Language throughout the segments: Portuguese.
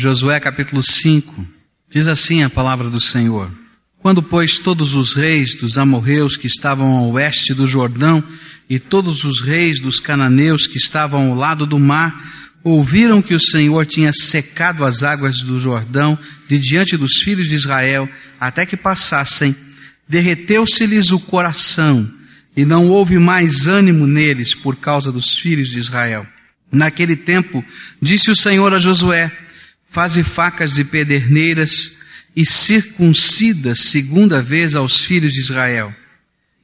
Josué capítulo 5, diz assim a palavra do Senhor. Quando, pois, todos os reis dos amorreus que estavam ao oeste do Jordão e todos os reis dos cananeus que estavam ao lado do mar ouviram que o Senhor tinha secado as águas do Jordão de diante dos filhos de Israel até que passassem, derreteu-se-lhes o coração e não houve mais ânimo neles por causa dos filhos de Israel. Naquele tempo, disse o Senhor a Josué, faze facas de pederneiras e circuncida segunda vez aos filhos de Israel.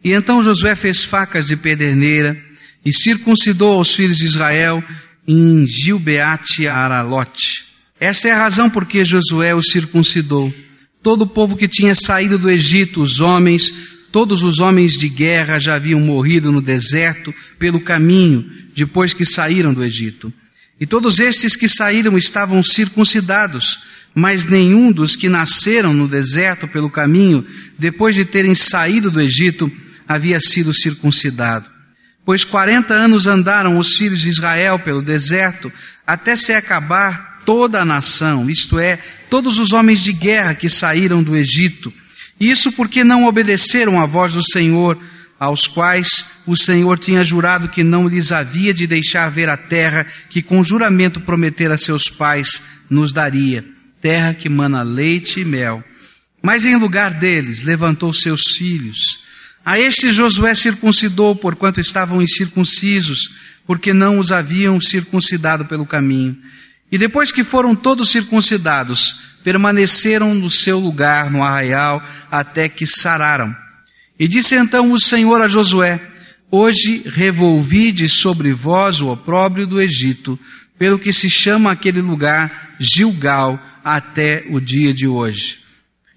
E então Josué fez facas de pederneira e circuncidou aos filhos de Israel em Gilbeate Aralote. Esta é a razão por que Josué os circuncidou. Todo o povo que tinha saído do Egito, os homens, todos os homens de guerra já haviam morrido no deserto pelo caminho, depois que saíram do Egito. E todos estes que saíram estavam circuncidados, mas nenhum dos que nasceram no deserto pelo caminho, depois de terem saído do Egito, havia sido circuncidado. Pois quarenta anos andaram os filhos de Israel pelo deserto, até se acabar toda a nação, isto é, todos os homens de guerra que saíram do Egito. Isso porque não obedeceram à voz do Senhor, aos quais o Senhor tinha jurado que não lhes havia de deixar ver a terra que com juramento prometera a seus pais nos daria terra que mana leite e mel. Mas em lugar deles levantou seus filhos. A estes Josué circuncidou, porquanto estavam incircuncisos, porque não os haviam circuncidado pelo caminho. E depois que foram todos circuncidados, permaneceram no seu lugar no arraial até que sararam. E disse então o Senhor a Josué, Hoje revolvide sobre vós o opróbrio do Egito, pelo que se chama aquele lugar Gilgal, até o dia de hoje.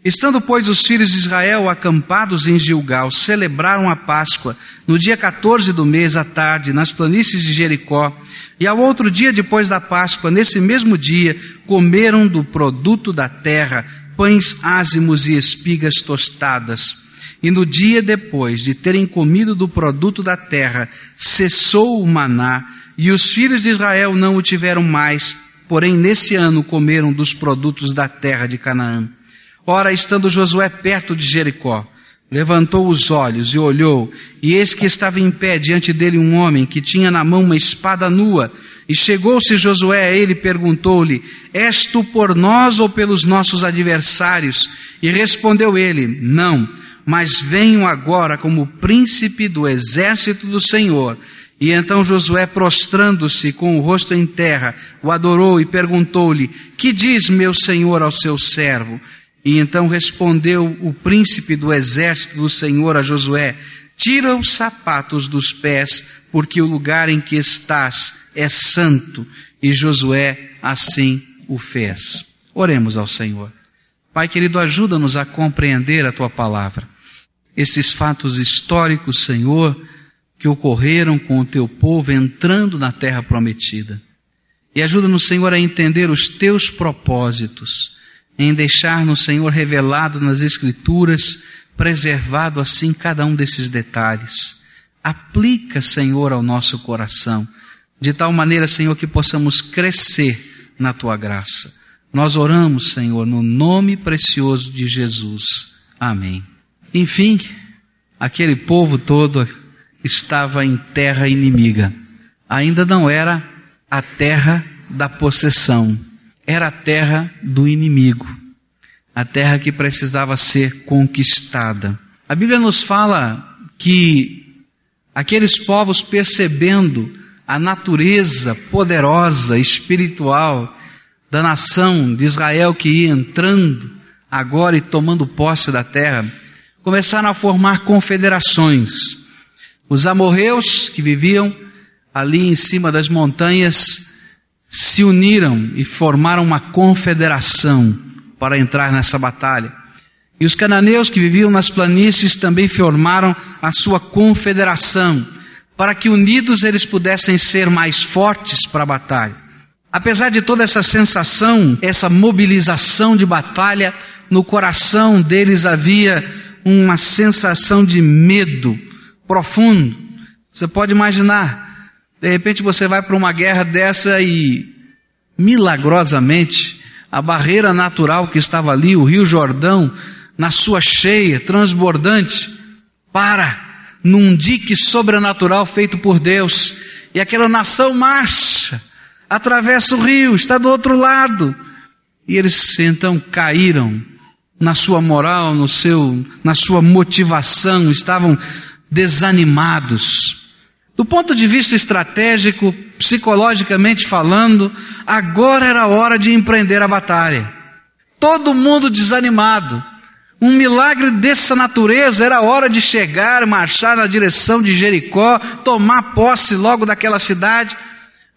Estando, pois, os filhos de Israel acampados em Gilgal, celebraram a Páscoa no dia 14 do mês à tarde, nas planícies de Jericó, e ao outro dia depois da Páscoa, nesse mesmo dia, comeram do produto da terra, pães ázimos e espigas tostadas. E no dia depois de terem comido do produto da terra, cessou o maná, e os filhos de Israel não o tiveram mais, porém nesse ano comeram dos produtos da terra de Canaã. Ora, estando Josué perto de Jericó, levantou os olhos e olhou, e eis que estava em pé diante dele um homem que tinha na mão uma espada nua. E chegou-se Josué a ele e perguntou-lhe: És tu por nós ou pelos nossos adversários? E respondeu ele: Não, mas venho agora como príncipe do exército do Senhor. E então Josué, prostrando-se com o rosto em terra, o adorou e perguntou-lhe: Que diz meu senhor ao seu servo? E então respondeu o príncipe do exército do Senhor a Josué: Tira os sapatos dos pés, porque o lugar em que estás é santo. E Josué assim o fez. Oremos ao Senhor. Pai querido, ajuda-nos a compreender a tua palavra. Esses fatos históricos, Senhor, que ocorreram com o teu povo entrando na terra prometida. E ajuda-nos, Senhor, a entender os teus propósitos, em deixar-nos, Senhor, revelado nas Escrituras, preservado assim cada um desses detalhes. Aplica, Senhor, ao nosso coração, de tal maneira, Senhor, que possamos crescer na tua graça. Nós oramos, Senhor, no nome precioso de Jesus. Amém. Enfim, aquele povo todo estava em terra inimiga. Ainda não era a terra da possessão, era a terra do inimigo, a terra que precisava ser conquistada. A Bíblia nos fala que aqueles povos, percebendo a natureza poderosa, espiritual da nação de Israel que ia entrando agora e tomando posse da terra, começaram a formar confederações os amorreus que viviam ali em cima das montanhas se uniram e formaram uma confederação para entrar nessa batalha. E os cananeus que viviam nas planícies também formaram a sua confederação, para que unidos eles pudessem ser mais fortes para a batalha. Apesar de toda essa sensação, essa mobilização de batalha, no coração deles havia uma sensação de medo, profundo. Você pode imaginar, de repente você vai para uma guerra dessa e milagrosamente a barreira natural que estava ali, o Rio Jordão, na sua cheia, transbordante, para num dique sobrenatural feito por Deus. E aquela nação marcha, atravessa o rio, está do outro lado. E eles então caíram na sua moral, no seu, na sua motivação, estavam desanimados. Do ponto de vista estratégico, psicologicamente falando, agora era a hora de empreender a batalha. Todo mundo desanimado. Um milagre dessa natureza era a hora de chegar, marchar na direção de Jericó, tomar posse logo daquela cidade.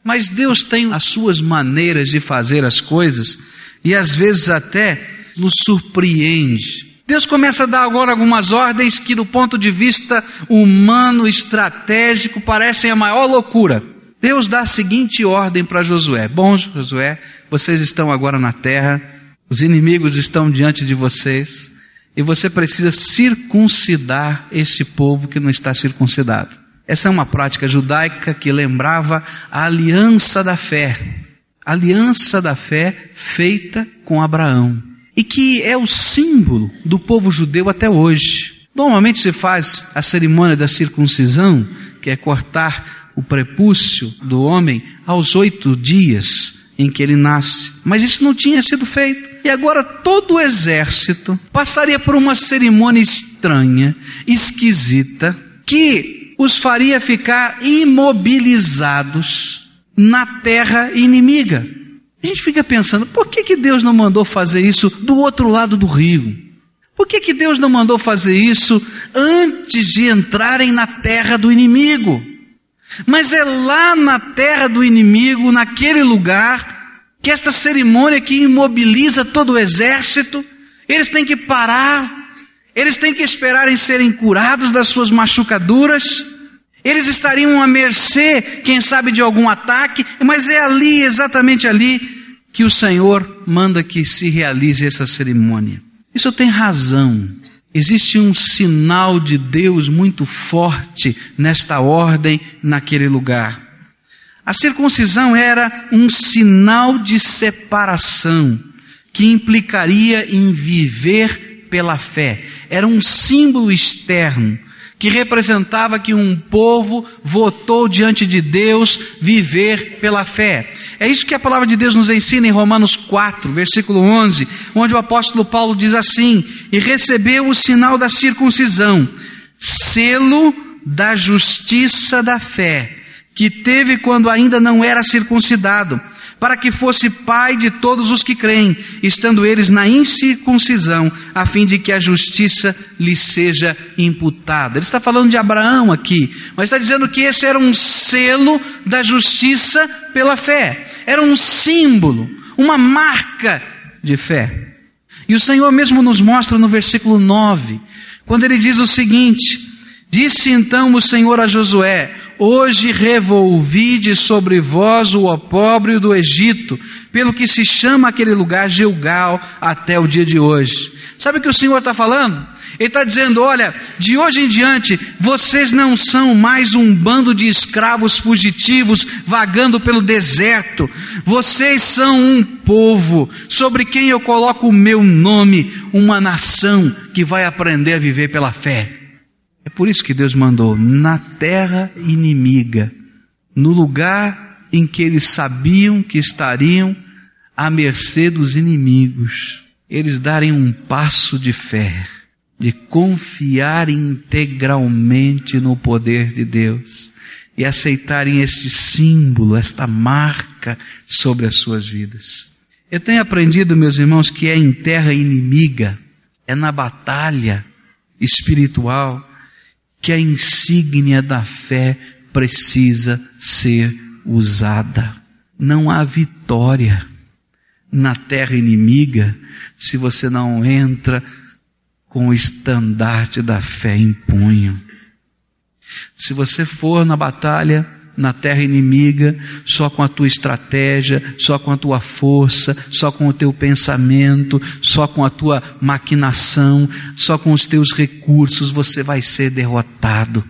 Mas Deus tem as suas maneiras de fazer as coisas e às vezes até nos surpreende. Deus começa a dar agora algumas ordens que, do ponto de vista humano, estratégico, parecem a maior loucura. Deus dá a seguinte ordem para Josué: Bom, Josué, vocês estão agora na terra, os inimigos estão diante de vocês, e você precisa circuncidar esse povo que não está circuncidado. Essa é uma prática judaica que lembrava a aliança da fé, aliança da fé feita com Abraão e que é o símbolo do povo judeu até hoje. Normalmente se faz a cerimônia da circuncisão, que é cortar o prepúcio do homem aos oito dias em que ele nasce. Mas isso não tinha sido feito. E agora todo o exército passaria por uma cerimônia estranha, esquisita, que os faria ficar imobilizados na terra inimiga. A gente fica pensando, por que, que Deus não mandou fazer isso do outro lado do rio? Por que, que Deus não mandou fazer isso antes de entrarem na terra do inimigo? Mas é lá na terra do inimigo, naquele lugar, que esta cerimônia que imobiliza todo o exército, eles têm que parar, eles têm que esperar em serem curados das suas machucaduras, eles estariam à mercê, quem sabe, de algum ataque, mas é ali, exatamente ali, que o Senhor manda que se realize essa cerimônia. Isso tem razão. Existe um sinal de Deus muito forte nesta ordem, naquele lugar. A circuncisão era um sinal de separação que implicaria em viver pela fé. Era um símbolo externo que representava que um povo votou diante de Deus viver pela fé. É isso que a palavra de Deus nos ensina em Romanos 4, versículo 11, onde o apóstolo Paulo diz assim: E recebeu o sinal da circuncisão, selo da justiça da fé, que teve quando ainda não era circuncidado para que fosse pai de todos os que creem, estando eles na incircuncisão, a fim de que a justiça lhe seja imputada. Ele está falando de Abraão aqui, mas está dizendo que esse era um selo da justiça pela fé, era um símbolo, uma marca de fé. E o Senhor mesmo nos mostra no versículo 9, quando ele diz o seguinte: Disse então o Senhor a Josué: Hoje revolvide sobre vós o opróbrio do Egito, pelo que se chama aquele lugar Gilgal até o dia de hoje. Sabe o que o Senhor está falando? Ele está dizendo: olha, de hoje em diante, vocês não são mais um bando de escravos fugitivos vagando pelo deserto. Vocês são um povo sobre quem eu coloco o meu nome, uma nação que vai aprender a viver pela fé. É por isso que Deus mandou na terra inimiga, no lugar em que eles sabiam que estariam à mercê dos inimigos, eles darem um passo de fé, de confiar integralmente no poder de Deus e aceitarem este símbolo, esta marca sobre as suas vidas. Eu tenho aprendido, meus irmãos, que é em terra inimiga, é na batalha espiritual, que a insígnia da fé precisa ser usada. Não há vitória na terra inimiga se você não entra com o estandarte da fé em punho. Se você for na batalha na terra inimiga, só com a tua estratégia, só com a tua força, só com o teu pensamento, só com a tua maquinação, só com os teus recursos, você vai ser derrotado.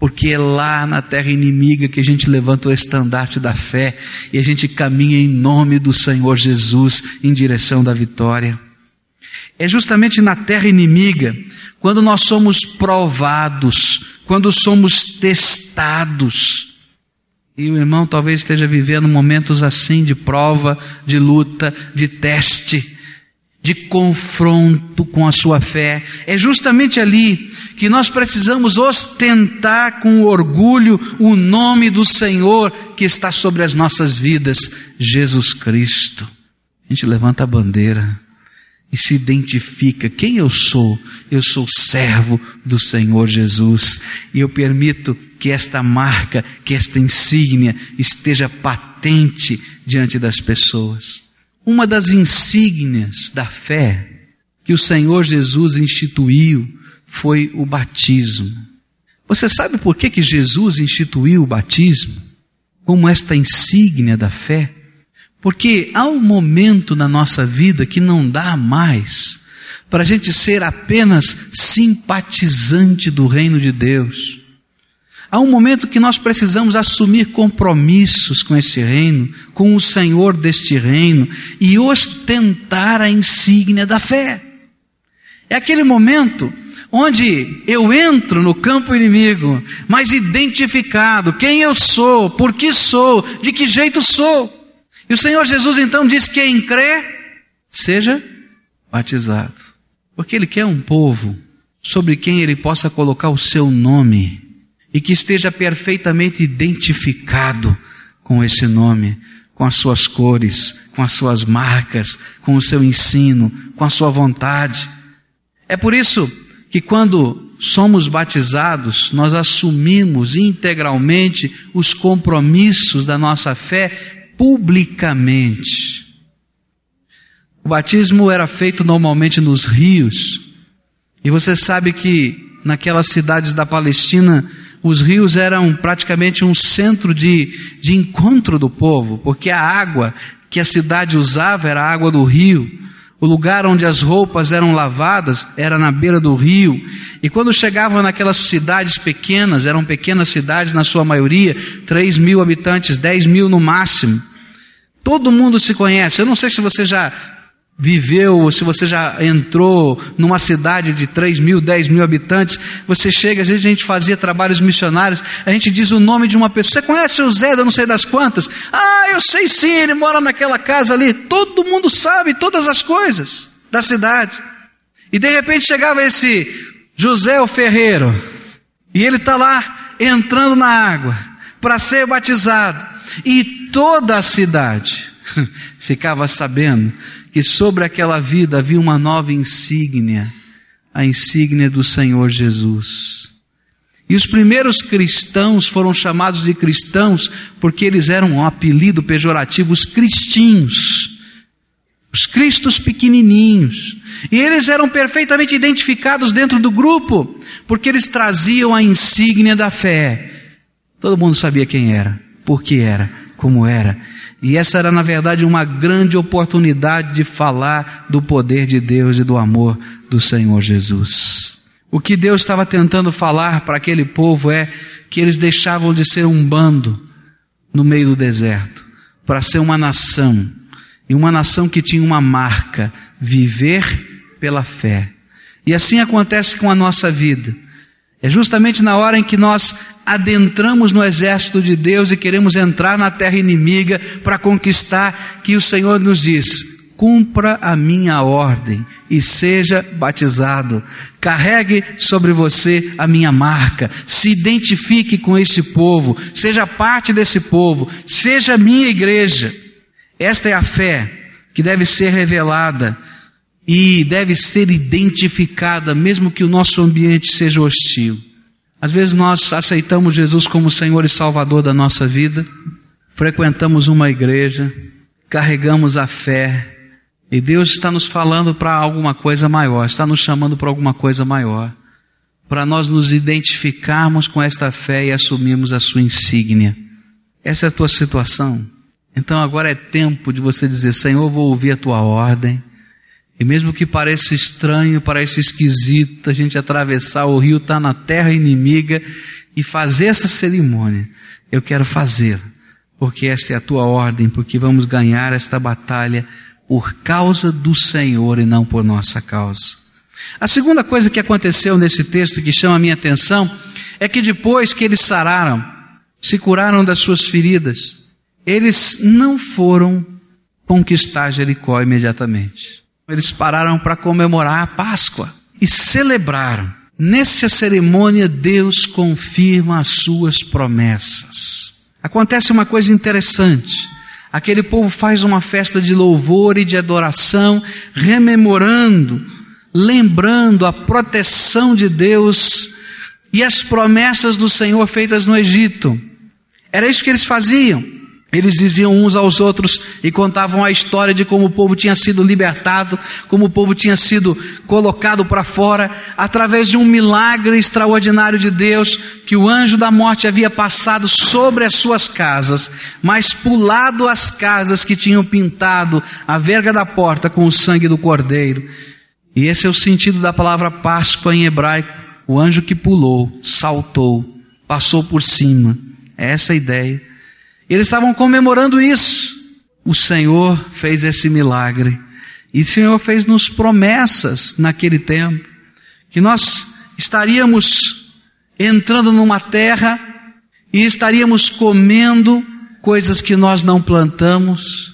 porque é lá na terra inimiga que a gente levanta o estandarte da fé e a gente caminha em nome do Senhor Jesus em direção da vitória. É justamente na terra inimiga, quando nós somos provados, quando somos testados. E o irmão talvez esteja vivendo momentos assim de prova, de luta, de teste de confronto com a sua fé. É justamente ali que nós precisamos ostentar com orgulho o nome do Senhor que está sobre as nossas vidas, Jesus Cristo. A gente levanta a bandeira e se identifica quem eu sou. Eu sou servo do Senhor Jesus e eu permito que esta marca, que esta insígnia esteja patente diante das pessoas. Uma das insígnias da fé que o Senhor Jesus instituiu foi o batismo. Você sabe por que, que Jesus instituiu o batismo como esta insígnia da fé? Porque há um momento na nossa vida que não dá mais para a gente ser apenas simpatizante do reino de Deus. Há um momento que nós precisamos assumir compromissos com esse reino, com o Senhor deste reino e ostentar a insígnia da fé. É aquele momento onde eu entro no campo inimigo, mas identificado quem eu sou, por que sou, de que jeito sou. E o Senhor Jesus então diz: quem crê, seja batizado. Porque Ele quer um povo sobre quem Ele possa colocar o seu nome e que esteja perfeitamente identificado com esse nome, com as suas cores, com as suas marcas, com o seu ensino, com a sua vontade. É por isso que quando somos batizados, nós assumimos integralmente os compromissos da nossa fé publicamente. O batismo era feito normalmente nos rios, e você sabe que naquelas cidades da Palestina os rios eram praticamente um centro de, de encontro do povo, porque a água que a cidade usava era a água do rio. O lugar onde as roupas eram lavadas era na beira do rio. E quando chegavam naquelas cidades pequenas, eram pequenas cidades na sua maioria, 3 mil habitantes, 10 mil no máximo. Todo mundo se conhece. Eu não sei se você já viveu, se você já entrou numa cidade de 3 mil, 10 mil habitantes, você chega, às vezes a gente fazia trabalhos missionários, a gente diz o nome de uma pessoa, você conhece o Zé, eu não sei das quantas? Ah, eu sei sim, ele mora naquela casa ali, todo mundo sabe todas as coisas da cidade. E de repente chegava esse José o Ferreiro, e ele está lá entrando na água para ser batizado, e toda a cidade ficava sabendo que sobre aquela vida havia uma nova insígnia, a insígnia do Senhor Jesus. E os primeiros cristãos foram chamados de cristãos porque eles eram um apelido pejorativo, os cristinhos, os cristos pequenininhos. E eles eram perfeitamente identificados dentro do grupo, porque eles traziam a insígnia da fé. Todo mundo sabia quem era, por que era, como era. E essa era, na verdade, uma grande oportunidade de falar do poder de Deus e do amor do Senhor Jesus. O que Deus estava tentando falar para aquele povo é que eles deixavam de ser um bando no meio do deserto, para ser uma nação, e uma nação que tinha uma marca: viver pela fé. E assim acontece com a nossa vida. É justamente na hora em que nós adentramos no exército de Deus e queremos entrar na terra inimiga para conquistar, que o Senhor nos diz: cumpra a minha ordem e seja batizado. Carregue sobre você a minha marca. Se identifique com esse povo. Seja parte desse povo. Seja minha igreja. Esta é a fé que deve ser revelada e deve ser identificada, mesmo que o nosso ambiente seja hostil. Às vezes nós aceitamos Jesus como Senhor e Salvador da nossa vida, frequentamos uma igreja, carregamos a fé, e Deus está nos falando para alguma coisa maior, está nos chamando para alguma coisa maior, para nós nos identificarmos com esta fé e assumirmos a sua insígnia. Essa é a tua situação. Então agora é tempo de você dizer: Senhor, vou ouvir a tua ordem, e mesmo que pareça estranho, pareça esquisito, a gente atravessar o rio, está na terra inimiga, e fazer essa cerimônia, eu quero fazê-la, porque esta é a tua ordem, porque vamos ganhar esta batalha por causa do Senhor e não por nossa causa. A segunda coisa que aconteceu nesse texto que chama a minha atenção é que depois que eles sararam, se curaram das suas feridas, eles não foram conquistar Jericó imediatamente. Eles pararam para comemorar a Páscoa e celebraram. Nessa cerimônia, Deus confirma as suas promessas. Acontece uma coisa interessante. Aquele povo faz uma festa de louvor e de adoração, rememorando, lembrando a proteção de Deus e as promessas do Senhor feitas no Egito. Era isso que eles faziam. Eles diziam uns aos outros e contavam a história de como o povo tinha sido libertado, como o povo tinha sido colocado para fora, através de um milagre extraordinário de Deus, que o anjo da morte havia passado sobre as suas casas, mas pulado as casas que tinham pintado a verga da porta com o sangue do cordeiro. E esse é o sentido da palavra Páscoa em hebraico. O anjo que pulou, saltou, passou por cima. É essa a ideia. Eles estavam comemorando isso. O Senhor fez esse milagre. E o Senhor fez nos promessas naquele tempo que nós estaríamos entrando numa terra e estaríamos comendo coisas que nós não plantamos,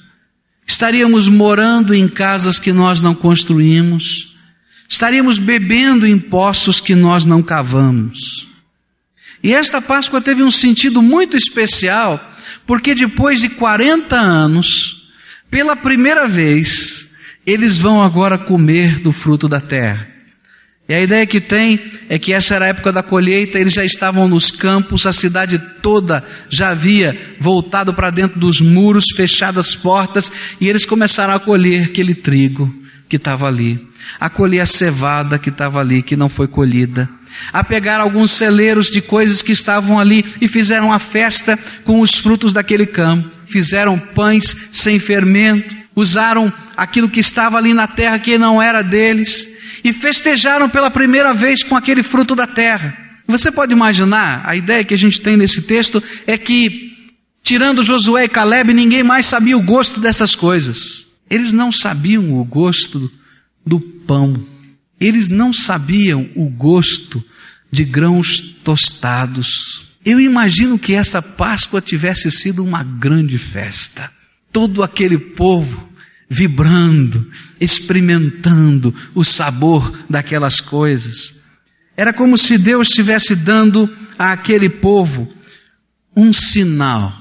estaríamos morando em casas que nós não construímos, estaríamos bebendo em poços que nós não cavamos. E esta Páscoa teve um sentido muito especial, porque depois de 40 anos, pela primeira vez, eles vão agora comer do fruto da terra. E a ideia que tem é que essa era a época da colheita, eles já estavam nos campos, a cidade toda já havia voltado para dentro dos muros, fechadas as portas, e eles começaram a colher aquele trigo que estava ali, a colher a cevada que estava ali, que não foi colhida, a pegar alguns celeiros de coisas que estavam ali e fizeram a festa com os frutos daquele campo, fizeram pães sem fermento, usaram aquilo que estava ali na terra que não era deles, e festejaram pela primeira vez com aquele fruto da terra. Você pode imaginar, a ideia que a gente tem nesse texto é que, tirando Josué e Caleb, ninguém mais sabia o gosto dessas coisas. Eles não sabiam o gosto do pão. Eles não sabiam o gosto de grãos tostados. Eu imagino que essa Páscoa tivesse sido uma grande festa. Todo aquele povo vibrando, experimentando o sabor daquelas coisas. Era como se Deus estivesse dando àquele povo um sinal.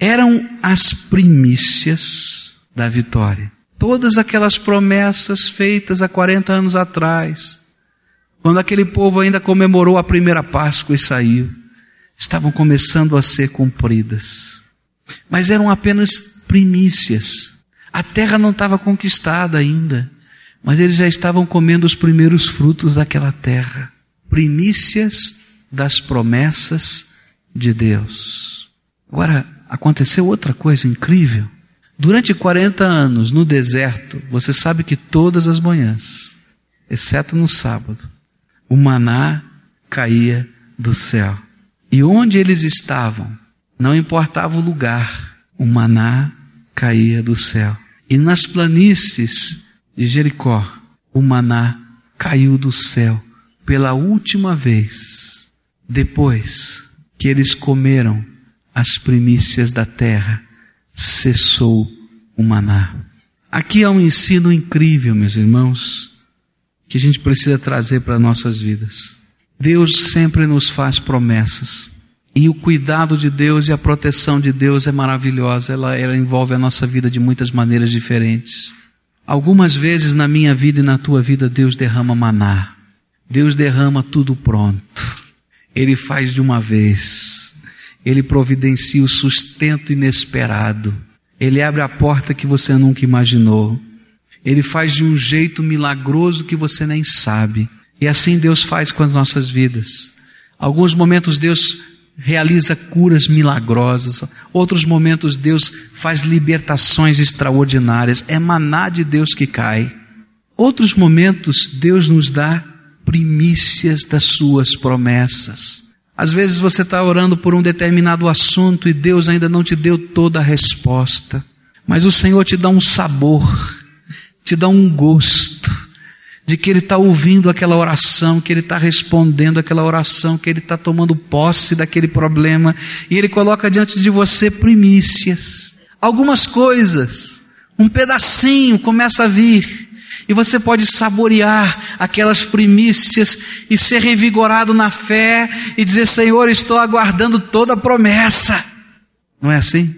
Eram as primícias da vitória. Todas aquelas promessas feitas há 40 anos atrás, quando aquele povo ainda comemorou a primeira Páscoa e saiu, estavam começando a ser cumpridas. Mas eram apenas primícias. A terra não estava conquistada ainda, mas eles já estavam comendo os primeiros frutos daquela terra. Primícias das promessas de Deus. Agora, aconteceu outra coisa incrível. Durante 40 anos no deserto, você sabe que todas as manhãs, exceto no sábado, o maná caía do céu. E onde eles estavam, não importava o lugar, o maná caía do céu. E nas planícies de Jericó, o maná caiu do céu pela última vez, depois que eles comeram as primícias da terra, cessou o maná. Aqui há um ensino incrível, meus irmãos, que a gente precisa trazer para nossas vidas. Deus sempre nos faz promessas. E o cuidado de Deus e a proteção de Deus é maravilhosa, ela, ela envolve a nossa vida de muitas maneiras diferentes. Algumas vezes na minha vida e na tua vida, Deus derrama maná. Deus derrama tudo pronto. Ele faz de uma vez. Ele providencia o sustento inesperado. Ele abre a porta que você nunca imaginou. Ele faz de um jeito milagroso que você nem sabe. E assim Deus faz com as nossas vidas. Alguns momentos Deus realiza curas milagrosas. Outros momentos Deus faz libertações extraordinárias. É maná de Deus que cai. Outros momentos Deus nos dá primícias das suas promessas. Às vezes você está orando por um determinado assunto e Deus ainda não te deu toda a resposta, mas o Senhor te dá um sabor, te dá um gosto de que Ele está ouvindo aquela oração, que Ele está respondendo aquela oração, que Ele está tomando posse daquele problema e Ele coloca diante de você primícias, algumas coisas, um pedacinho começa a vir e você pode saborear aquelas primícias e ser revigorado na fé e dizer: Senhor, estou aguardando toda a promessa. Não é assim?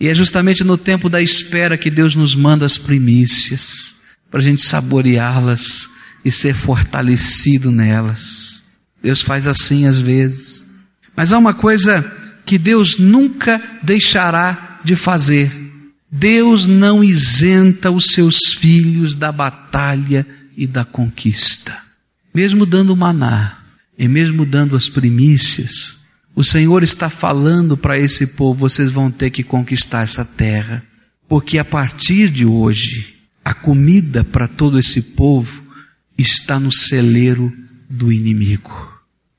E é justamente no tempo da espera que Deus nos manda as primícias, para a gente saboreá-las e ser fortalecido nelas. Deus faz assim às vezes. Mas há uma coisa que Deus nunca deixará de fazer Deus não isenta os seus filhos da batalha e da conquista. Mesmo dando maná e mesmo dando as primícias, o Senhor está falando para esse povo: vocês vão ter que conquistar essa terra, porque a partir de hoje, a comida para todo esse povo está no celeiro do inimigo.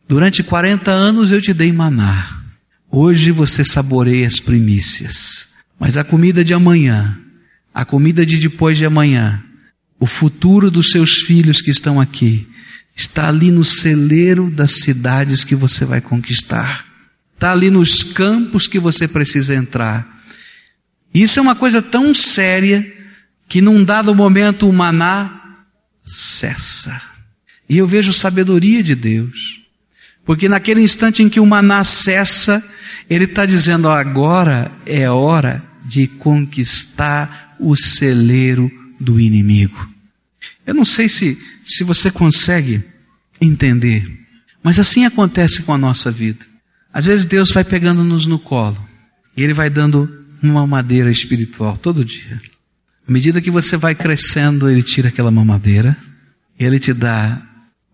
Durante 40 anos eu te dei maná. Hoje você saboreia as primícias. Mas a comida de amanhã, a comida de depois de amanhã, o futuro dos seus filhos que estão aqui, está ali no celeiro das cidades que você vai conquistar. Está ali nos campos que você precisa entrar. Isso é uma coisa tão séria que num dado momento o maná cessa. E eu vejo sabedoria de Deus. Porque naquele instante em que o maná cessa, ele está dizendo: agora é hora de conquistar o celeiro do inimigo. Eu não sei se, se você consegue entender, mas assim acontece com a nossa vida. Às vezes Deus vai pegando-nos no colo e Ele vai dando uma madeira espiritual todo dia. À medida que você vai crescendo, Ele tira aquela mamadeira, Ele te dá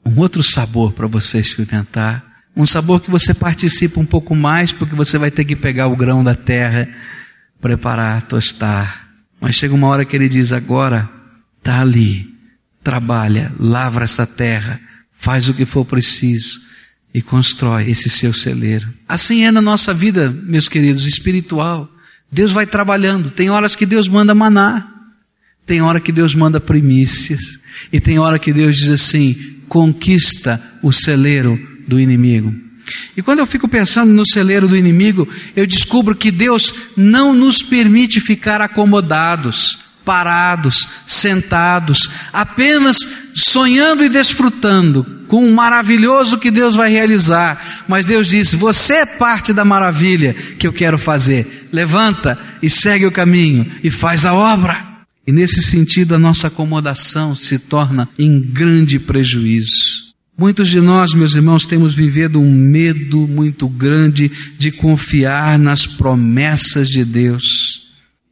um outro sabor para você experimentar, um sabor que você participa um pouco mais, porque você vai ter que pegar o grão da terra preparar, tostar. Mas chega uma hora que ele diz: agora está ali, trabalha, lavra essa terra, faz o que for preciso e constrói esse seu celeiro. Assim é na nossa vida, meus queridos, espiritual. Deus vai trabalhando. Tem horas que Deus manda maná, tem hora que Deus manda primícias, e tem hora que Deus diz assim: conquista o celeiro do inimigo. E quando eu fico pensando no celeiro do inimigo, eu descubro que Deus não nos permite ficar acomodados, parados, sentados, apenas sonhando e desfrutando com o maravilhoso que Deus vai realizar. Mas Deus diz: Você é parte da maravilha que eu quero fazer. Levanta e segue o caminho e faz a obra. E nesse sentido, a nossa acomodação se torna em grande prejuízo. Muitos de nós, meus irmãos, temos vivido um medo muito grande de confiar nas promessas de Deus.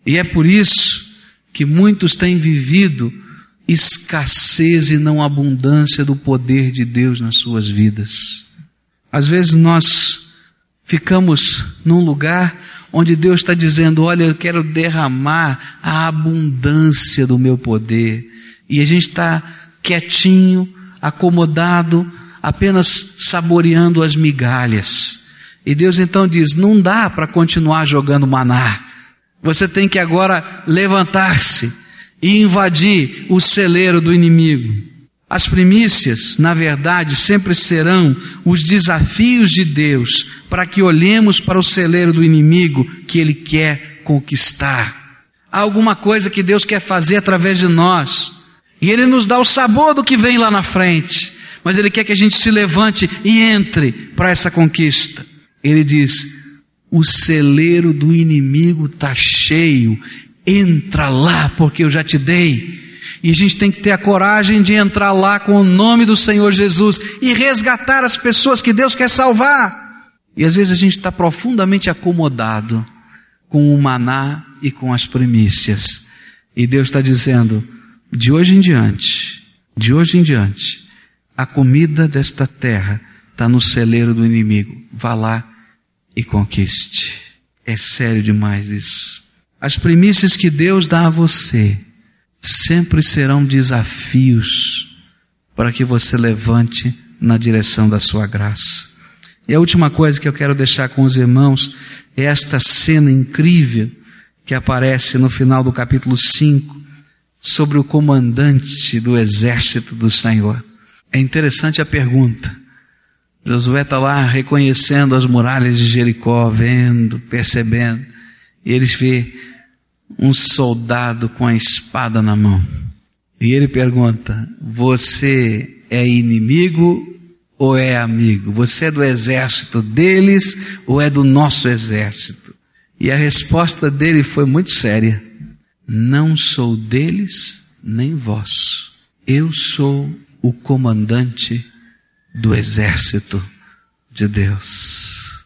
E é por isso que muitos têm vivido escassez e não abundância do poder de Deus nas suas vidas. Às vezes nós ficamos num lugar onde Deus está dizendo: Olha, eu quero derramar a abundância do meu poder. E a gente está quietinho, acomodado, apenas saboreando as migalhas. E Deus então diz: não dá para continuar jogando maná. Você tem que agora levantar-se e invadir o celeiro do inimigo. As primícias, na verdade, sempre serão os desafios de Deus para que olhemos para o celeiro do inimigo que ele quer conquistar. Há alguma coisa que Deus quer fazer através de nós e Ele nos dá o sabor do que vem lá na frente. Mas Ele quer que a gente se levante e entre para essa conquista. Ele diz: o celeiro do inimigo está cheio, entra lá, porque eu já te dei. E a gente tem que ter a coragem de entrar lá com o nome do Senhor Jesus e resgatar as pessoas que Deus quer salvar. E às vezes a gente está profundamente acomodado com o maná e com as primícias. E Deus está dizendo: de hoje em diante, de hoje em diante, a comida desta terra está no celeiro do inimigo. Vá lá e conquiste. É sério demais isso. As primícias que Deus dá a você sempre serão desafios para que você levante na direção da sua graça. E a última coisa que eu quero deixar com os irmãos é esta cena incrível que aparece no final do capítulo 5 sobre o comandante do exército do Senhor. É interessante a pergunta. Josué está lá reconhecendo as muralhas de Jericó, vendo, percebendo, e eles vê um soldado com a espada na mão. E ele pergunta: Você é inimigo ou é amigo? Você é do exército deles ou é do nosso exército? E a resposta dele foi muito séria: Não sou deles nem vosso. Eu sou o comandante do exército de Deus.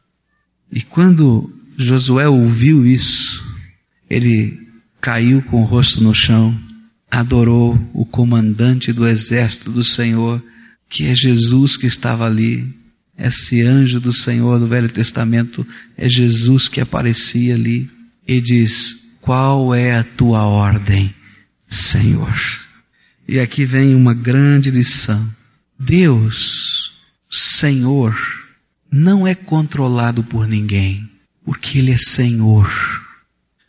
E quando Josué ouviu isso, ele caiu com o rosto no chão, adorou o comandante do exército do Senhor, que é Jesus que estava ali. Esse anjo do Senhor do Velho Testamento é Jesus que aparecia ali e diz: Qual é a tua ordem, Senhor? E aqui vem uma grande lição. Deus, Senhor, não é controlado por ninguém, porque Ele é Senhor.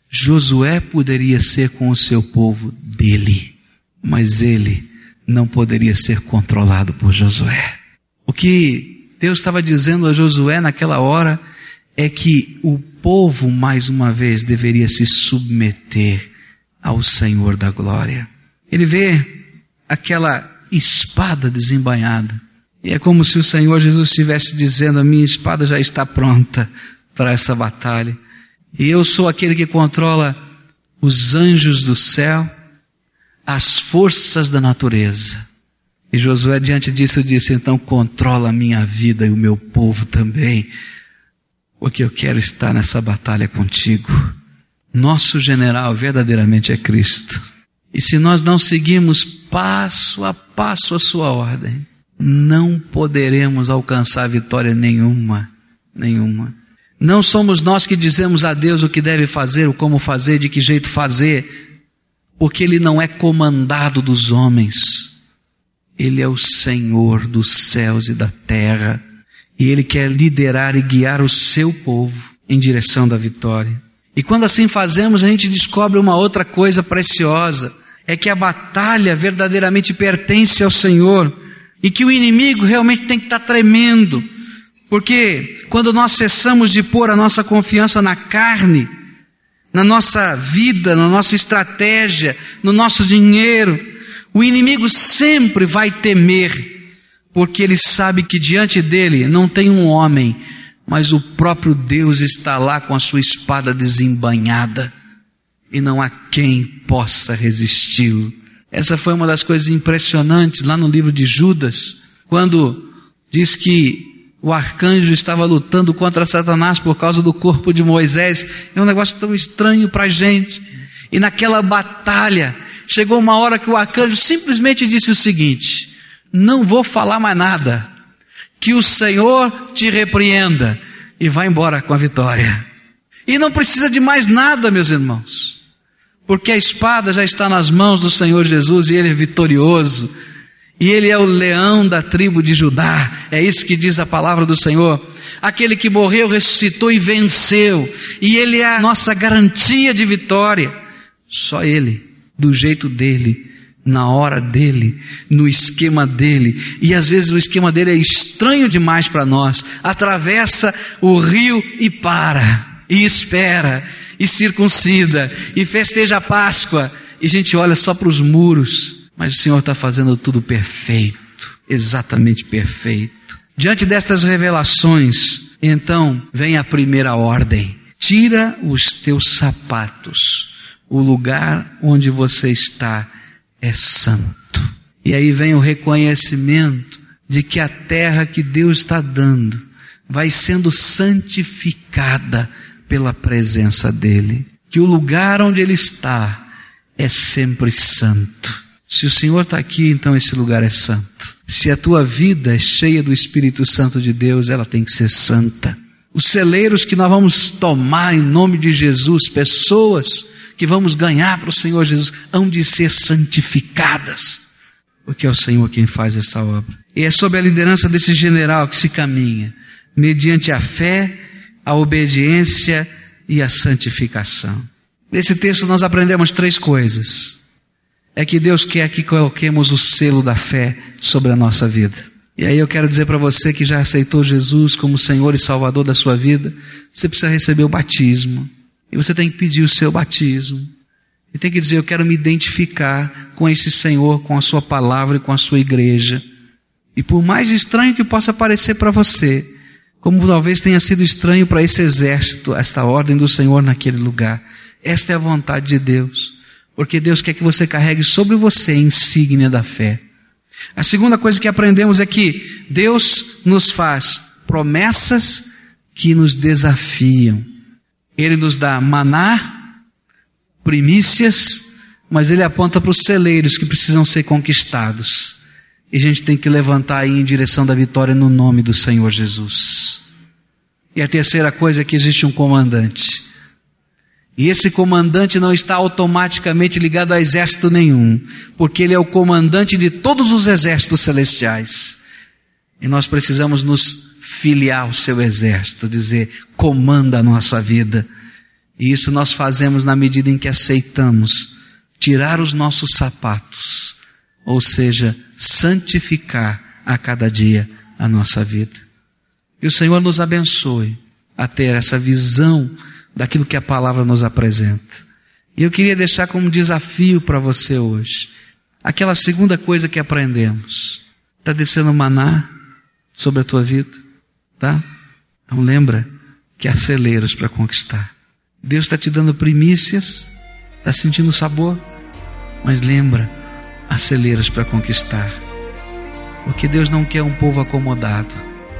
Josué poderia ser com o seu povo dele, mas ele não poderia ser controlado por Josué. O que Deus estava dizendo a Josué naquela hora é que o povo, mais uma vez, deveria se submeter ao Senhor da glória. Ele vê aquela espada desembainhada. E é como se o Senhor Jesus estivesse dizendo: A minha espada já está pronta para essa batalha. E eu sou aquele que controla os anjos do céu, as forças da natureza. E Josué, diante disso, disse: Então controla a minha vida e o meu povo também, porque eu quero estar nessa batalha contigo. Nosso general verdadeiramente é Cristo. E se nós não seguirmos passo a passo a sua ordem, não poderemos alcançar vitória nenhuma, nenhuma. Não somos nós que dizemos a Deus o que deve fazer, o como fazer, de que jeito fazer, porque Ele não é comandado dos homens. Ele é o Senhor dos céus e da terra. E Ele quer liderar e guiar o seu povo em direção da vitória. E quando assim fazemos, a gente descobre uma outra coisa preciosa: é que a batalha verdadeiramente pertence ao Senhor. E que o inimigo realmente tem que estar tremendo, porque quando nós cessamos de pôr a nossa confiança na carne, na nossa vida, na nossa estratégia, no nosso dinheiro, o inimigo sempre vai temer, porque ele sabe que diante dele não tem um homem, mas o próprio Deus está lá com a sua espada desembanhada e não há quem possa resisti-lo. Essa foi uma das coisas impressionantes lá no livro de Judas, quando diz que o arcanjo estava lutando contra Satanás por causa do corpo de Moisés. É um negócio tão estranho para a gente. E naquela batalha, chegou uma hora que o arcanjo simplesmente disse o seguinte: Não vou falar mais nada. Que o Senhor te repreenda. E vai embora com a vitória. E não precisa de mais nada, meus irmãos. Porque a espada já está nas mãos do Senhor Jesus e ele é vitorioso. E ele é o leão da tribo de Judá. É isso que diz a palavra do Senhor. Aquele que morreu, ressuscitou e venceu. E ele é a nossa garantia de vitória. Só ele, do jeito dele, na hora dele, no esquema dele. E às vezes o esquema dele é estranho demais para nós. Atravessa o rio e para. E espera. E circuncida. E festeja a Páscoa. E a gente olha só para os muros mas o Senhor está fazendo tudo perfeito, exatamente perfeito. Diante destas revelações, então vem a primeira ordem: tira os teus sapatos, o lugar onde você está é santo. E aí vem o reconhecimento de que a terra que Deus está dando vai sendo santificada pela presença dEle. Que o lugar onde Ele está é sempre santo. Se o Senhor está aqui, então esse lugar é santo. Se a tua vida é cheia do Espírito Santo de Deus, ela tem que ser santa. Os celeiros que nós vamos tomar em nome de Jesus, pessoas que vamos ganhar para o Senhor Jesus, hão de ser santificadas, porque é o Senhor quem faz essa obra. E é sob a liderança desse general que se caminha, mediante a fé, a obediência e a santificação. Nesse texto nós aprendemos três coisas. É que Deus quer que coloquemos o selo da fé sobre a nossa vida. E aí eu quero dizer para você que já aceitou Jesus como Senhor e Salvador da sua vida, você precisa receber o batismo. E você tem que pedir o seu batismo. E tem que dizer, eu quero me identificar com esse Senhor, com a sua palavra e com a sua igreja. E por mais estranho que possa parecer para você, como talvez tenha sido estranho para esse exército, esta ordem do Senhor naquele lugar, esta é a vontade de Deus. Porque Deus quer que você carregue sobre você a insígnia da fé. A segunda coisa que aprendemos é que Deus nos faz promessas que nos desafiam. Ele nos dá maná, primícias, mas ele aponta para os celeiros que precisam ser conquistados. E a gente tem que levantar aí em direção da vitória no nome do Senhor Jesus. E a terceira coisa é que existe um comandante. E esse comandante não está automaticamente ligado a exército nenhum, porque ele é o comandante de todos os exércitos celestiais. E nós precisamos nos filiar ao seu exército, dizer, comanda a nossa vida. E isso nós fazemos na medida em que aceitamos tirar os nossos sapatos, ou seja, santificar a cada dia a nossa vida. E o Senhor nos abençoe a ter essa visão daquilo que a palavra nos apresenta. E eu queria deixar como desafio para você hoje, aquela segunda coisa que aprendemos. Está descendo maná sobre a tua vida, tá? Então lembra que há celeiros para conquistar. Deus está te dando primícias, está sentindo sabor, mas lembra, há celeiros para conquistar. Porque Deus não quer um povo acomodado.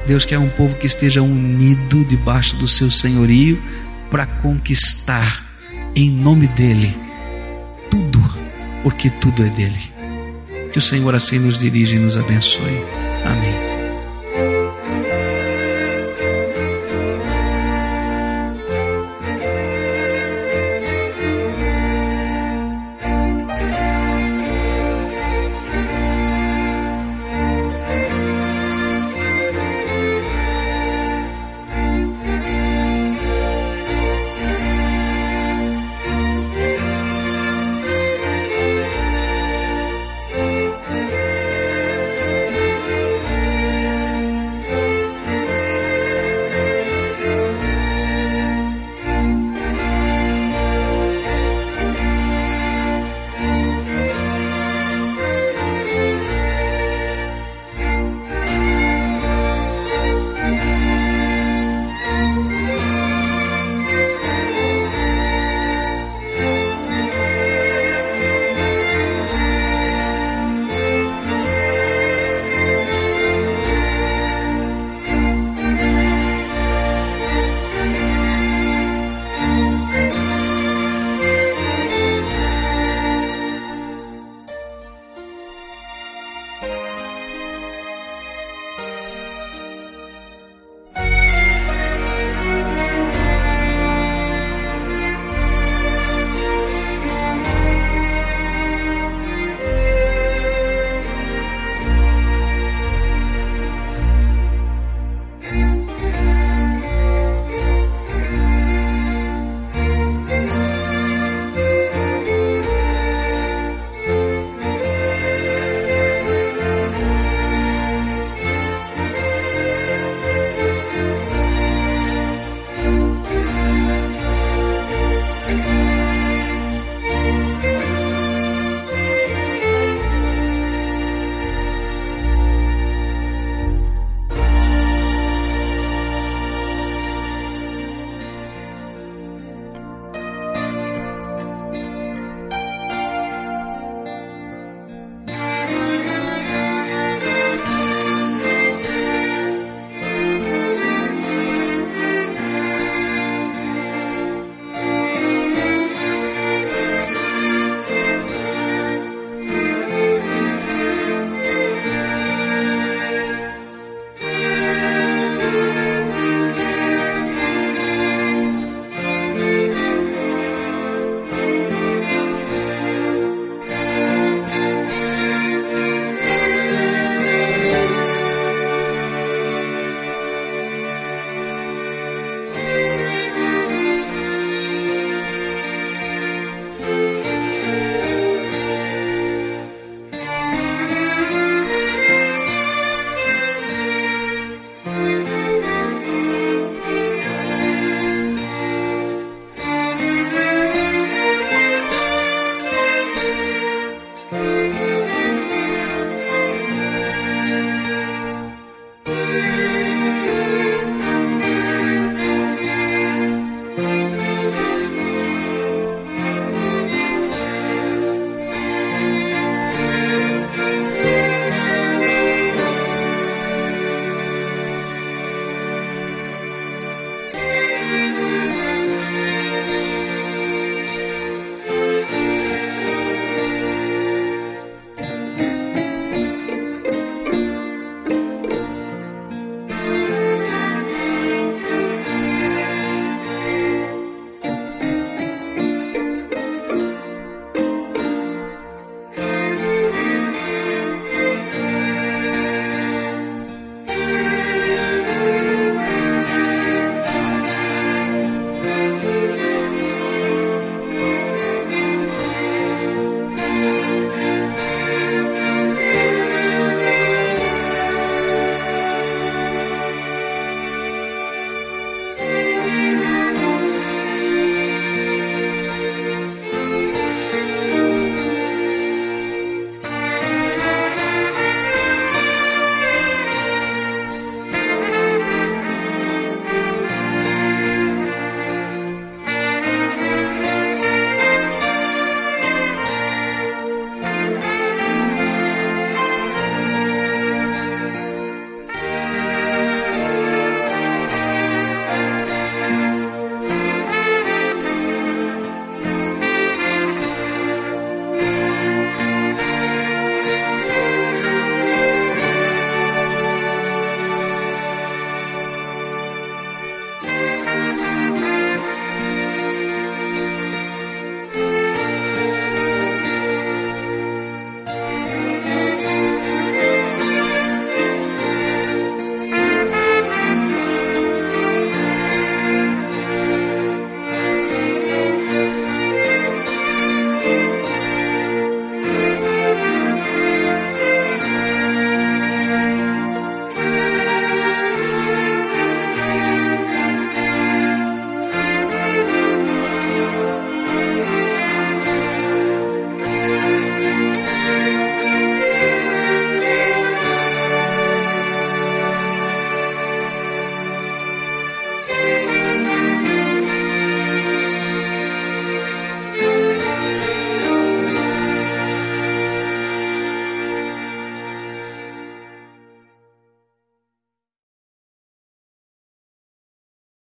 Deus quer um povo que esteja unido debaixo do seu senhorio, para conquistar em nome dEle tudo, porque tudo é dele. Que o Senhor assim nos dirige e nos abençoe. Amém.